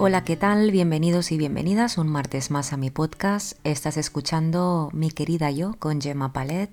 Hola, ¿qué tal? Bienvenidos y bienvenidas un martes más a mi podcast. Estás escuchando Mi querida yo con Gemma Palet.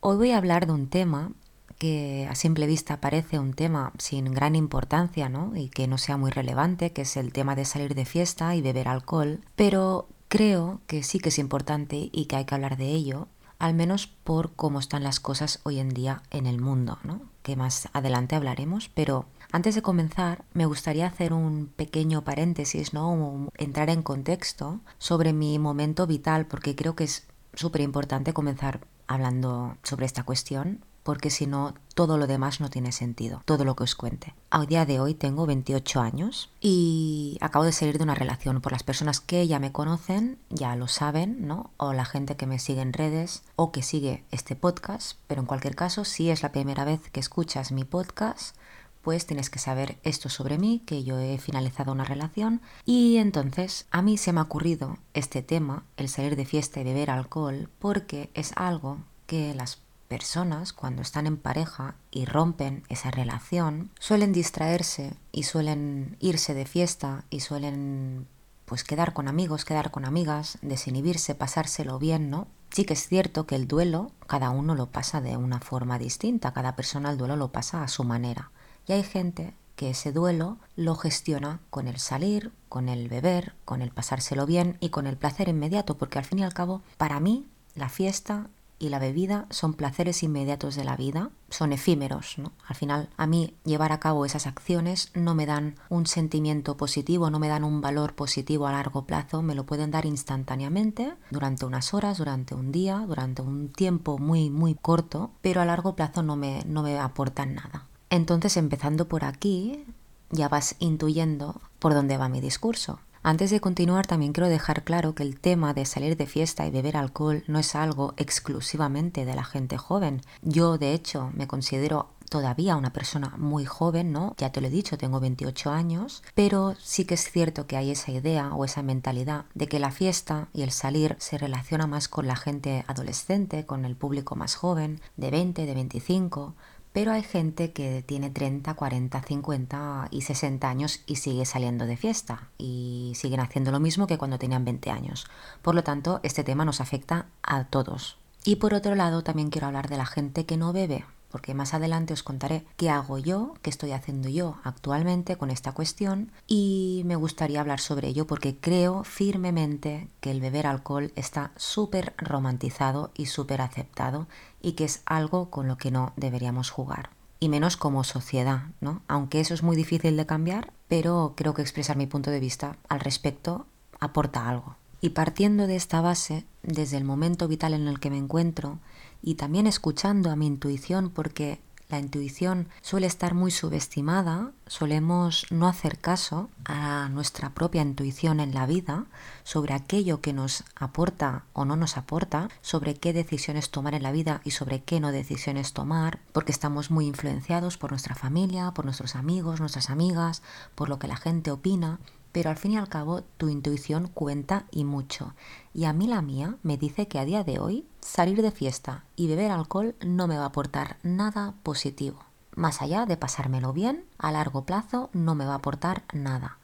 Hoy voy a hablar de un tema que a simple vista parece un tema sin gran importancia, ¿no? Y que no sea muy relevante, que es el tema de salir de fiesta y beber alcohol, pero creo que sí que es importante y que hay que hablar de ello, al menos por cómo están las cosas hoy en día en el mundo, ¿no? Que más adelante hablaremos, pero antes de comenzar, me gustaría hacer un pequeño paréntesis, ¿no? entrar en contexto sobre mi momento vital, porque creo que es súper importante comenzar hablando sobre esta cuestión, porque si no, todo lo demás no tiene sentido, todo lo que os cuente. A día de hoy tengo 28 años y acabo de salir de una relación. Por las personas que ya me conocen, ya lo saben, ¿no? O la gente que me sigue en redes o que sigue este podcast, pero en cualquier caso, si es la primera vez que escuchas mi podcast, pues tienes que saber esto sobre mí, que yo he finalizado una relación y entonces a mí se me ha ocurrido este tema, el salir de fiesta y beber alcohol, porque es algo que las personas cuando están en pareja y rompen esa relación suelen distraerse y suelen irse de fiesta y suelen pues quedar con amigos, quedar con amigas, desinhibirse, pasárselo bien, ¿no? Sí que es cierto que el duelo cada uno lo pasa de una forma distinta, cada persona el duelo lo pasa a su manera. Y hay gente que ese duelo lo gestiona con el salir, con el beber, con el pasárselo bien y con el placer inmediato, porque al fin y al cabo, para mí, la fiesta y la bebida son placeres inmediatos de la vida, son efímeros, ¿no? Al final, a mí llevar a cabo esas acciones no me dan un sentimiento positivo, no me dan un valor positivo a largo plazo, me lo pueden dar instantáneamente, durante unas horas, durante un día, durante un tiempo muy, muy corto, pero a largo plazo no me, no me aportan nada. Entonces, empezando por aquí, ya vas intuyendo por dónde va mi discurso. Antes de continuar, también quiero dejar claro que el tema de salir de fiesta y beber alcohol no es algo exclusivamente de la gente joven. Yo, de hecho, me considero todavía una persona muy joven, ¿no? Ya te lo he dicho, tengo 28 años, pero sí que es cierto que hay esa idea o esa mentalidad de que la fiesta y el salir se relaciona más con la gente adolescente, con el público más joven, de 20, de 25, pero hay gente que tiene 30, 40, 50 y 60 años y sigue saliendo de fiesta y siguen haciendo lo mismo que cuando tenían 20 años. Por lo tanto, este tema nos afecta a todos. Y por otro lado, también quiero hablar de la gente que no bebe, porque más adelante os contaré qué hago yo, qué estoy haciendo yo actualmente con esta cuestión y me gustaría hablar sobre ello porque creo firmemente que el beber alcohol está súper romantizado y súper aceptado y que es algo con lo que no deberíamos jugar. Y menos como sociedad, ¿no? Aunque eso es muy difícil de cambiar, pero creo que expresar mi punto de vista al respecto aporta algo. Y partiendo de esta base, desde el momento vital en el que me encuentro, y también escuchando a mi intuición porque la intuición suele estar muy subestimada, solemos no hacer caso a nuestra propia intuición en la vida sobre aquello que nos aporta o no nos aporta, sobre qué decisiones tomar en la vida y sobre qué no decisiones tomar, porque estamos muy influenciados por nuestra familia, por nuestros amigos, nuestras amigas, por lo que la gente opina pero al fin y al cabo tu intuición cuenta y mucho. Y a mí la mía me dice que a día de hoy salir de fiesta y beber alcohol no me va a aportar nada positivo. Más allá de pasármelo bien, a largo plazo no me va a aportar nada.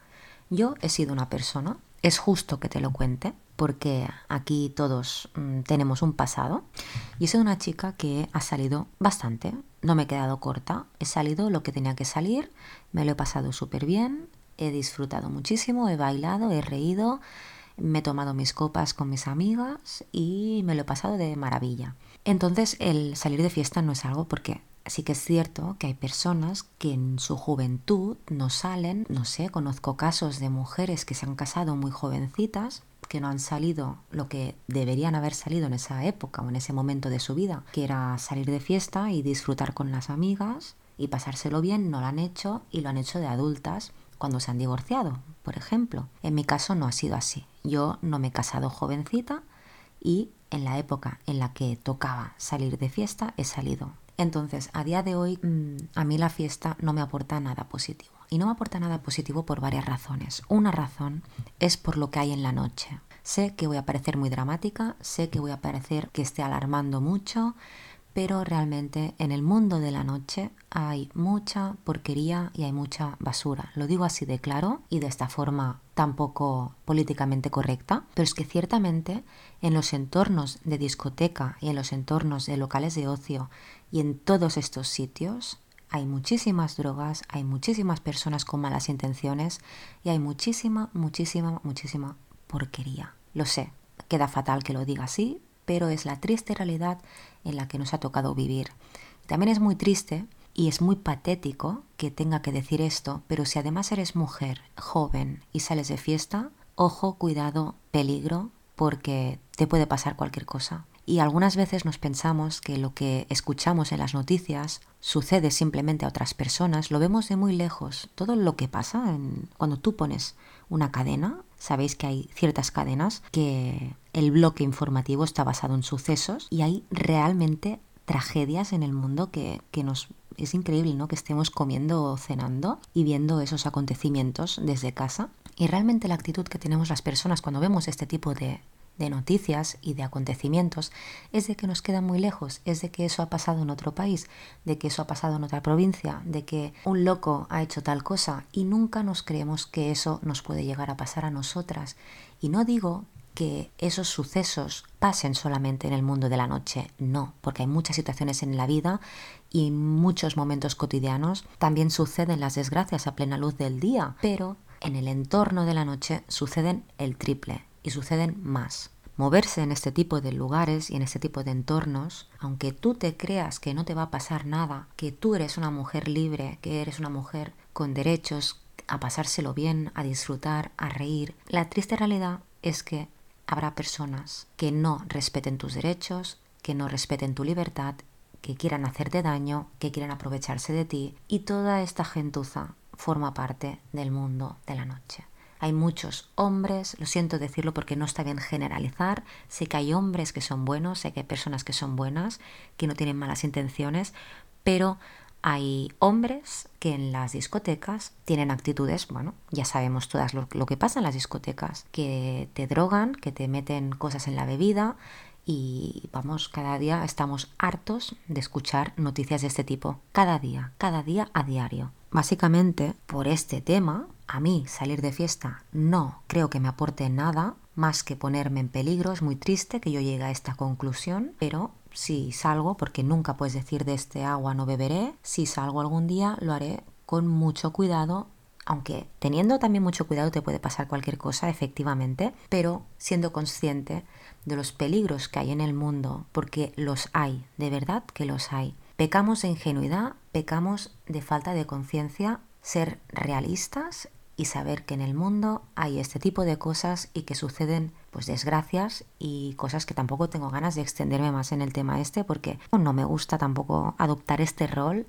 Yo he sido una persona, es justo que te lo cuente, porque aquí todos mm, tenemos un pasado, y sido una chica que ha salido bastante, no me he quedado corta, he salido lo que tenía que salir, me lo he pasado súper bien, he disfrutado muchísimo, he bailado, he reído, me he tomado mis copas con mis amigas y me lo he pasado de maravilla. Entonces el salir de fiesta no es algo porque sí que es cierto que hay personas que en su juventud no salen, no sé, conozco casos de mujeres que se han casado muy jovencitas que no han salido lo que deberían haber salido en esa época o en ese momento de su vida, que era salir de fiesta y disfrutar con las amigas y pasárselo bien, no lo han hecho y lo han hecho de adultas cuando se han divorciado, por ejemplo. En mi caso no ha sido así. Yo no me he casado jovencita y en la época en la que tocaba salir de fiesta he salido. Entonces, a día de hoy, mm, a mí la fiesta no me aporta nada positivo. Y no me aporta nada positivo por varias razones. Una razón es por lo que hay en la noche. Sé que voy a parecer muy dramática, sé que voy a parecer que esté alarmando mucho, pero realmente en el mundo de la noche hay mucha porquería y hay mucha basura. Lo digo así de claro y de esta forma tampoco políticamente correcta, pero es que ciertamente en los entornos de discoteca y en los entornos de locales de ocio y en todos estos sitios hay muchísimas drogas, hay muchísimas personas con malas intenciones y hay muchísima, muchísima, muchísima porquería. Lo sé, queda fatal que lo diga así, pero es la triste realidad en la que nos ha tocado vivir. También es muy triste y es muy patético que tenga que decir esto, pero si además eres mujer, joven y sales de fiesta, ojo, cuidado, peligro, porque te puede pasar cualquier cosa. Y algunas veces nos pensamos que lo que escuchamos en las noticias sucede simplemente a otras personas, lo vemos de muy lejos. Todo lo que pasa cuando tú pones una cadena, sabéis que hay ciertas cadenas que el bloque informativo está basado en sucesos y hay realmente tragedias en el mundo que, que nos es increíble, ¿no? Que estemos comiendo o cenando y viendo esos acontecimientos desde casa. Y realmente la actitud que tenemos las personas cuando vemos este tipo de, de noticias y de acontecimientos es de que nos queda muy lejos, es de que eso ha pasado en otro país, de que eso ha pasado en otra provincia, de que un loco ha hecho tal cosa y nunca nos creemos que eso nos puede llegar a pasar a nosotras. Y no digo que esos sucesos pasen solamente en el mundo de la noche, no, porque hay muchas situaciones en la vida y muchos momentos cotidianos también suceden las desgracias a plena luz del día, pero en el entorno de la noche suceden el triple y suceden más. Moverse en este tipo de lugares y en este tipo de entornos, aunque tú te creas que no te va a pasar nada, que tú eres una mujer libre, que eres una mujer con derechos a pasárselo bien, a disfrutar, a reír, la triste realidad es que habrá personas que no respeten tus derechos, que no respeten tu libertad, que quieran hacerte daño, que quieran aprovecharse de ti y toda esta gentuza forma parte del mundo de la noche. Hay muchos hombres, lo siento decirlo porque no está bien generalizar, sé que hay hombres que son buenos, sé que hay personas que son buenas, que no tienen malas intenciones, pero hay hombres que en las discotecas tienen actitudes, bueno, ya sabemos todas lo, que pasa en las discotecas, que te drogan, que te meten cosas en la bebida y vamos, cada día estamos hartos de escuchar noticias de este tipo, cada día, cada día a diario. Básicamente, por este tema, a mí salir de fiesta no creo que me aporte nada más que ponerme en peligro. Es muy triste que yo llegue a esta conclusión, pero si salgo, porque nunca puedes decir de este agua no beberé, si salgo algún día lo haré con mucho cuidado, aunque teniendo también mucho cuidado te puede pasar cualquier cosa, efectivamente, pero siendo consciente de los peligros que hay en el mundo, porque los hay, de verdad que los hay. Pecamos de ingenuidad, pecamos de falta de conciencia, ser realistas y saber que en el mundo hay este tipo de cosas y que suceden pues desgracias y cosas que tampoco tengo ganas de extenderme más en el tema este porque no me gusta tampoco adoptar este rol,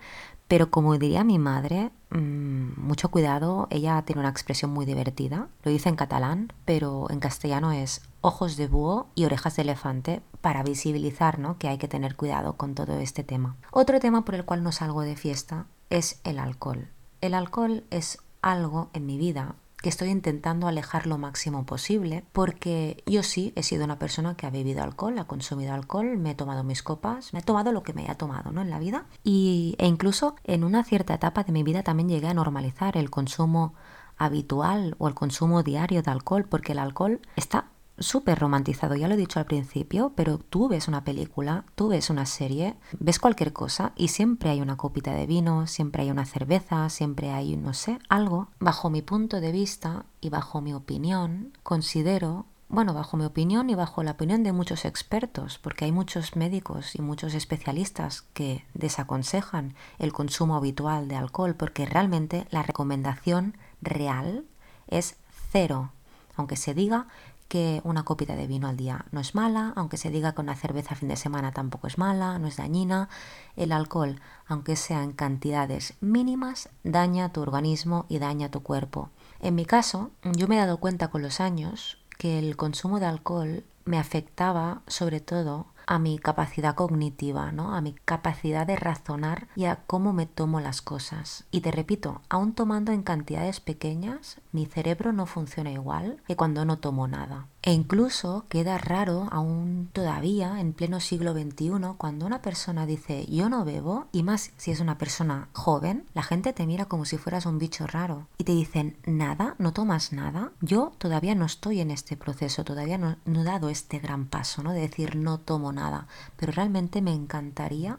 pero como diría mi madre, mmm, mucho cuidado, ella tiene una expresión muy divertida, lo dice en catalán, pero en castellano es ojos de búho y orejas de elefante para visibilizar ¿no? que hay que tener cuidado con todo este tema. Otro tema por el cual no salgo de fiesta es el alcohol. El alcohol es algo en mi vida que estoy intentando alejar lo máximo posible porque yo sí he sido una persona que ha bebido alcohol, ha consumido alcohol, me he tomado mis copas, me he tomado lo que me haya tomado ¿no? en la vida y, e incluso en una cierta etapa de mi vida también llegué a normalizar el consumo habitual o el consumo diario de alcohol porque el alcohol está súper romantizado, ya lo he dicho al principio, pero tú ves una película, tú ves una serie, ves cualquier cosa y siempre hay una copita de vino, siempre hay una cerveza, siempre hay, no sé, algo. Bajo mi punto de vista y bajo mi opinión, considero bueno, bajo mi opinión y bajo la opinión de muchos expertos, porque hay muchos médicos y muchos especialistas que desaconsejan el consumo habitual de alcohol, porque realmente la recomendación real es cero, aunque se diga que una copita de vino al día no es mala, aunque se diga que una cerveza a fin de semana tampoco es mala, no es dañina. El alcohol, aunque sea en cantidades mínimas, daña tu organismo y daña tu cuerpo. En mi caso, yo me he dado cuenta con los años que el consumo de alcohol me afectaba sobre todo a mi capacidad cognitiva, ¿no? A mi capacidad de razonar y a cómo me tomo las cosas. Y te repito, aún tomando en cantidades pequeñas, mi cerebro no funciona igual que cuando no tomo nada. E incluso queda raro aún todavía en pleno siglo XXI cuando una persona dice yo no bebo y más si es una persona joven, la gente te mira como si fueras un bicho raro y te dicen nada, no tomas nada. Yo todavía no estoy en este proceso, todavía no, no he dado este gran paso, ¿no? De decir no tomo nada, pero realmente me encantaría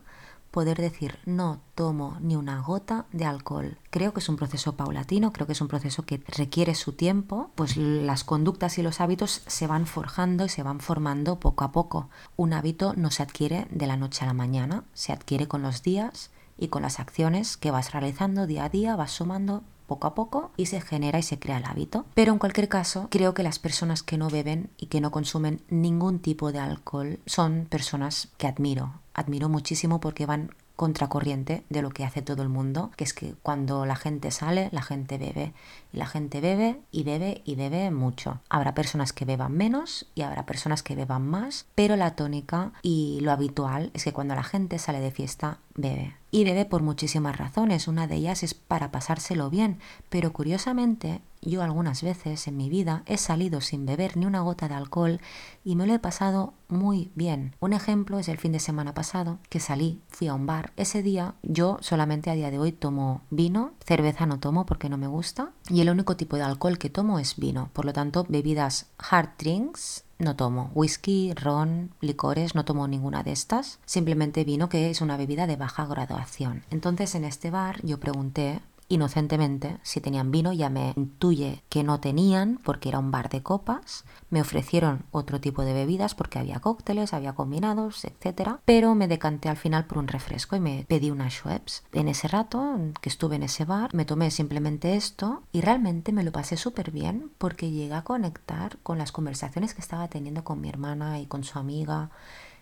poder decir no tomo ni una gota de alcohol. Creo que es un proceso paulatino, creo que es un proceso que requiere su tiempo, pues las conductas y los hábitos se van forjando y se van formando poco a poco. Un hábito no se adquiere de la noche a la mañana, se adquiere con los días y con las acciones que vas realizando día a día, vas sumando poco a poco y se genera y se crea el hábito. Pero en cualquier caso, creo que las personas que no beben y que no consumen ningún tipo de alcohol son personas que admiro. Admiro muchísimo porque van contracorriente de lo que hace todo el mundo, que es que cuando la gente sale, la gente bebe. Y la gente bebe y bebe y bebe mucho. Habrá personas que beban menos y habrá personas que beban más, pero la tónica y lo habitual es que cuando la gente sale de fiesta, bebe. Y bebe por muchísimas razones. Una de ellas es para pasárselo bien, pero curiosamente yo algunas veces en mi vida he salido sin beber ni una gota de alcohol y me lo he pasado muy bien. Un ejemplo es el fin de semana pasado que salí, fui a un bar. Ese día yo solamente a día de hoy tomo vino, cerveza no tomo porque no me gusta y el único tipo de alcohol que tomo es vino. Por lo tanto, bebidas hard drinks no tomo. Whisky, ron, licores, no tomo ninguna de estas. Simplemente vino que es una bebida de baja graduación. Entonces en este bar yo pregunté inocentemente si tenían vino, ya me intuye que no tenían porque era un bar de copas, me ofrecieron otro tipo de bebidas porque había cócteles, había combinados, etc. Pero me decanté al final por un refresco y me pedí una Schweppes. En ese rato que estuve en ese bar, me tomé simplemente esto y realmente me lo pasé súper bien porque llegué a conectar con las conversaciones que estaba teniendo con mi hermana y con su amiga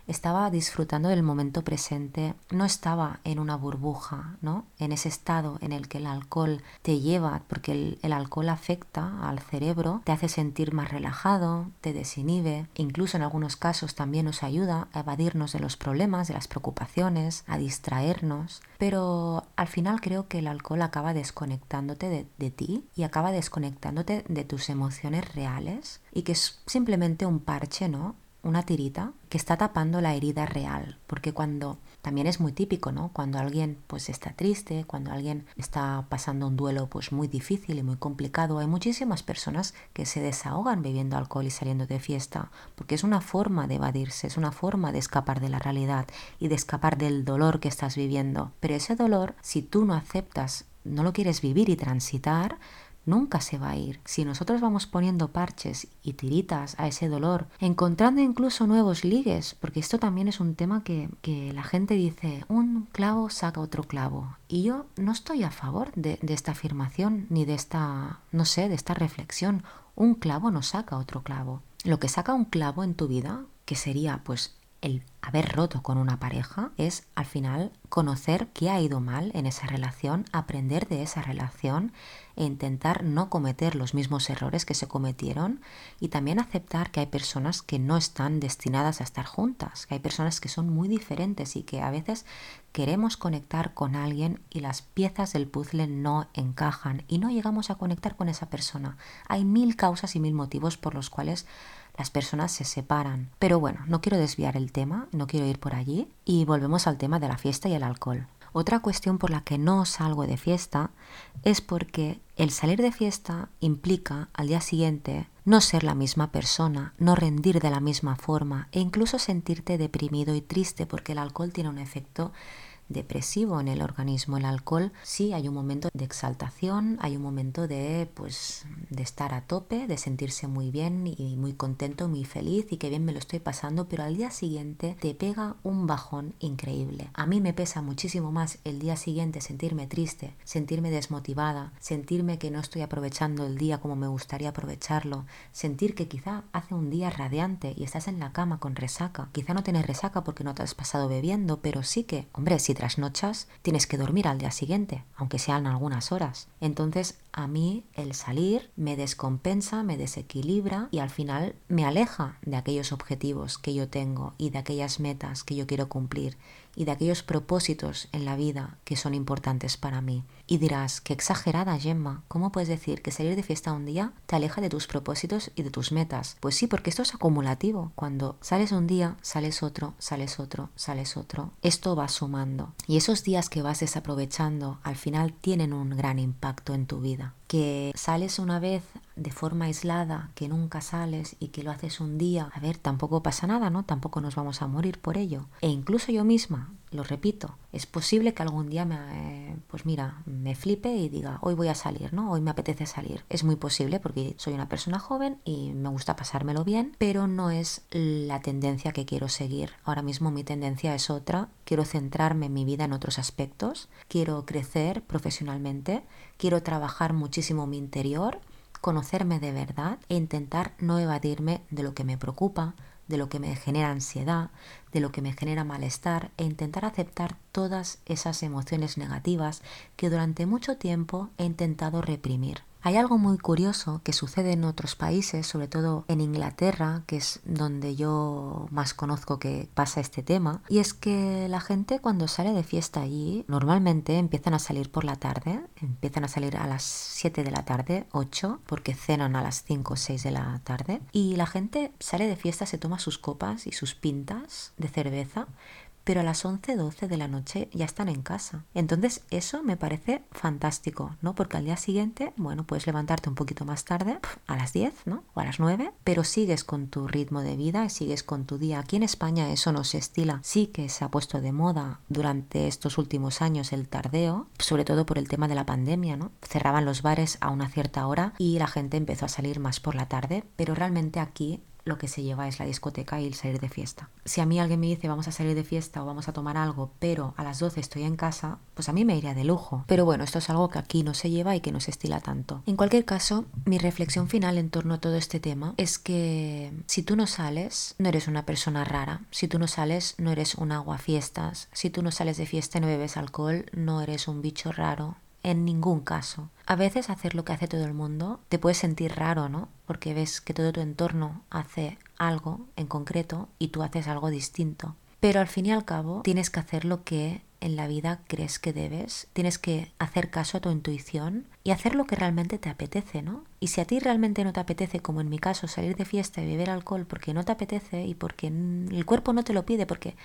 estaba disfrutando del momento presente, no estaba en una burbuja, ¿no? En ese estado en el que el alcohol te lleva, porque el, alcohol afecta al cerebro, te hace sentir más relajado, te desinhibe, incluso en algunos casos también nos ayuda a evadirnos de los problemas, de las preocupaciones, a distraernos, pero al final creo que el alcohol acaba desconectándote de, de ti y acaba desconectándote de tus emociones reales y que es simplemente un parche, ¿no? Una tirita que está tapando la herida real, porque cuando también es muy típico, ¿no? Cuando alguien pues está triste, cuando alguien está pasando un duelo pues muy difícil y muy complicado, hay muchísimas personas que se desahogan bebiendo alcohol y saliendo de fiesta, porque es una forma de evadirse, es una forma de escapar de la realidad y de escapar del dolor que estás viviendo. Pero ese dolor, si tú no aceptas, no lo quieres vivir y transitar, nunca se va a ir. Si nosotros vamos poniendo parches y tiritas a ese dolor, encontrando incluso nuevos ligues, porque esto también es un tema que, la gente dice, un clavo saca otro clavo. Y yo no estoy a favor de, de esta afirmación ni de esta, no sé, de esta reflexión. Un clavo no saca otro clavo. Lo que saca un clavo en tu vida, que sería pues el haber roto con una pareja es al final conocer qué ha ido mal en esa relación, aprender de esa relación e intentar no cometer los mismos errores que se cometieron y también aceptar que hay personas que no están destinadas a estar juntas, que hay personas que son muy diferentes y que a veces queremos conectar con alguien y las piezas del puzzle no encajan y no llegamos a conectar con esa persona. Hay mil causas y mil motivos por los cuales las personas se separan. Pero bueno, no quiero desviar el tema, no quiero ir por allí y volvemos al tema de la fiesta y el alcohol. Otra cuestión por la que no salgo de fiesta es porque el salir de fiesta implica al día siguiente no ser la misma persona, no rendir de la misma forma e incluso sentirte deprimido y triste porque el alcohol tiene un efecto depresivo en el organismo. El alcohol sí hay un momento de exaltación, hay un momento de pues de estar a tope, de sentirse muy bien y muy contento, muy feliz y que bien me lo estoy pasando, pero al día siguiente te pega un bajón increíble. A mí me pesa muchísimo más el día siguiente sentirme triste, sentirme desmotivada, sentirme que no estoy aprovechando el día como me gustaría aprovecharlo, sentir que quizá hace un día radiante y estás en la cama con resaca. Quizá no tienes resaca porque no te has pasado bebiendo, pero sí que, hombre, si trasnochas, tienes que dormir al día siguiente, aunque sean algunas horas. Entonces, a mí el salir me descompensa, me desequilibra y al final me aleja de aquellos objetivos que yo tengo y de aquellas metas que yo quiero cumplir y de aquellos propósitos en la vida que son importantes para mí. Y dirás, qué exagerada, Gemma, ¿cómo puedes decir que salir de fiesta un día te aleja de tus propósitos y de tus metas? Pues sí, porque esto es acumulativo. Cuando sales un día, sales otro, sales otro, sales otro. Esto va sumando. Y esos días que vas desaprovechando al final tienen un gran impacto en tu vida que sales una vez de forma aislada, que nunca sales y que lo haces un día, a ver, tampoco pasa nada, ¿no? Tampoco nos vamos a morir por ello. E incluso yo misma, lo repito, es posible que algún día me, pues mira, me flipe y diga, hoy voy a salir, ¿no? Hoy me apetece salir. Es muy posible porque soy una persona joven y me gusta pasármelo bien, pero no es la tendencia que quiero seguir. Ahora mismo mi tendencia es otra. Quiero centrarme en mi vida en otros aspectos. Quiero crecer profesionalmente. Quiero trabajar muchísimo mi interior conocerme de verdad e intentar no evadirme de lo que me preocupa, de lo que me genera ansiedad, de lo que me genera malestar e intentar aceptar todas esas emociones negativas que durante mucho tiempo he intentado reprimir. Hay algo muy curioso que sucede en otros países, sobre todo en Inglaterra, que es donde yo más conozco que pasa este tema, y es que la gente cuando sale de fiesta allí, normalmente empiezan a salir por la tarde, empiezan a salir a las 7 de la tarde, 8, porque cenan a las 5 o 6 de la tarde, y la gente sale de fiesta, se toma sus copas y sus pintas de cerveza, pero a las 11, 12 de la noche ya están en casa. Entonces eso me parece fantástico, ¿no? Porque al día siguiente, bueno, puedes levantarte un poquito más tarde, a las 10, ¿no? O a las 9, pero sigues con tu ritmo de vida y sigues con tu día. Aquí en España eso no se estila. Sí que se ha puesto de moda durante estos últimos años el tardeo, sobre todo por el tema de la pandemia, ¿no? Cerraban los bares a una cierta hora y la gente empezó a salir más por la tarde, pero realmente aquí lo que se lleva es la discoteca y el salir de fiesta. Si a mí alguien me dice vamos a salir de fiesta o vamos a tomar algo, pero a las 12 estoy en casa, pues a mí me iría de lujo. Pero bueno, esto es algo que aquí no se lleva y que no se estila tanto. En cualquier caso, mi reflexión final en torno a todo este tema es que si tú no sales, no eres una persona rara. Si tú no sales, no eres un aguafiestas. Si tú no sales de fiesta y no bebes alcohol, no eres un bicho raro en ningún caso. A veces hacer lo que hace todo el mundo te puede sentir raro, ¿no? Porque ves que todo tu entorno hace algo en concreto y tú haces algo distinto. Pero al fin y al cabo tienes que hacer lo que en la vida crees que debes, tienes que hacer caso a tu intuición y hacer lo que realmente te apetece, ¿no? Y si a ti realmente no te apetece, como en mi caso, salir de fiesta y beber alcohol porque no te apetece y porque el cuerpo no te lo pide, porque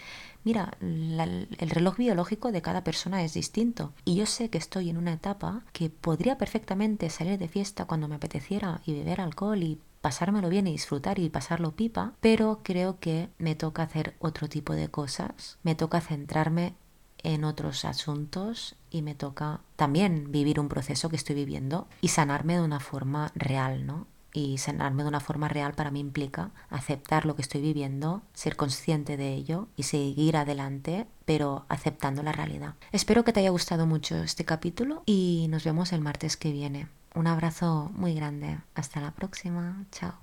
mira, el reloj biológico de cada persona es distinto. Y yo sé que estoy en una etapa que podría perfectamente salir de fiesta cuando me apeteciera y beber alcohol y pasármelo bien y disfrutar y pasarlo pipa, pero creo que me toca hacer otro tipo de cosas, me toca centrarme en otros asuntos y me toca también vivir un proceso que estoy viviendo y sanarme de una forma real, ¿no? Y sanarme de una forma real para mí implica aceptar lo que estoy viviendo, ser consciente de ello y seguir adelante, pero aceptando la realidad. Espero que te haya gustado mucho este capítulo y nos vemos el martes que viene. Un abrazo muy grande. Hasta la próxima. Chao.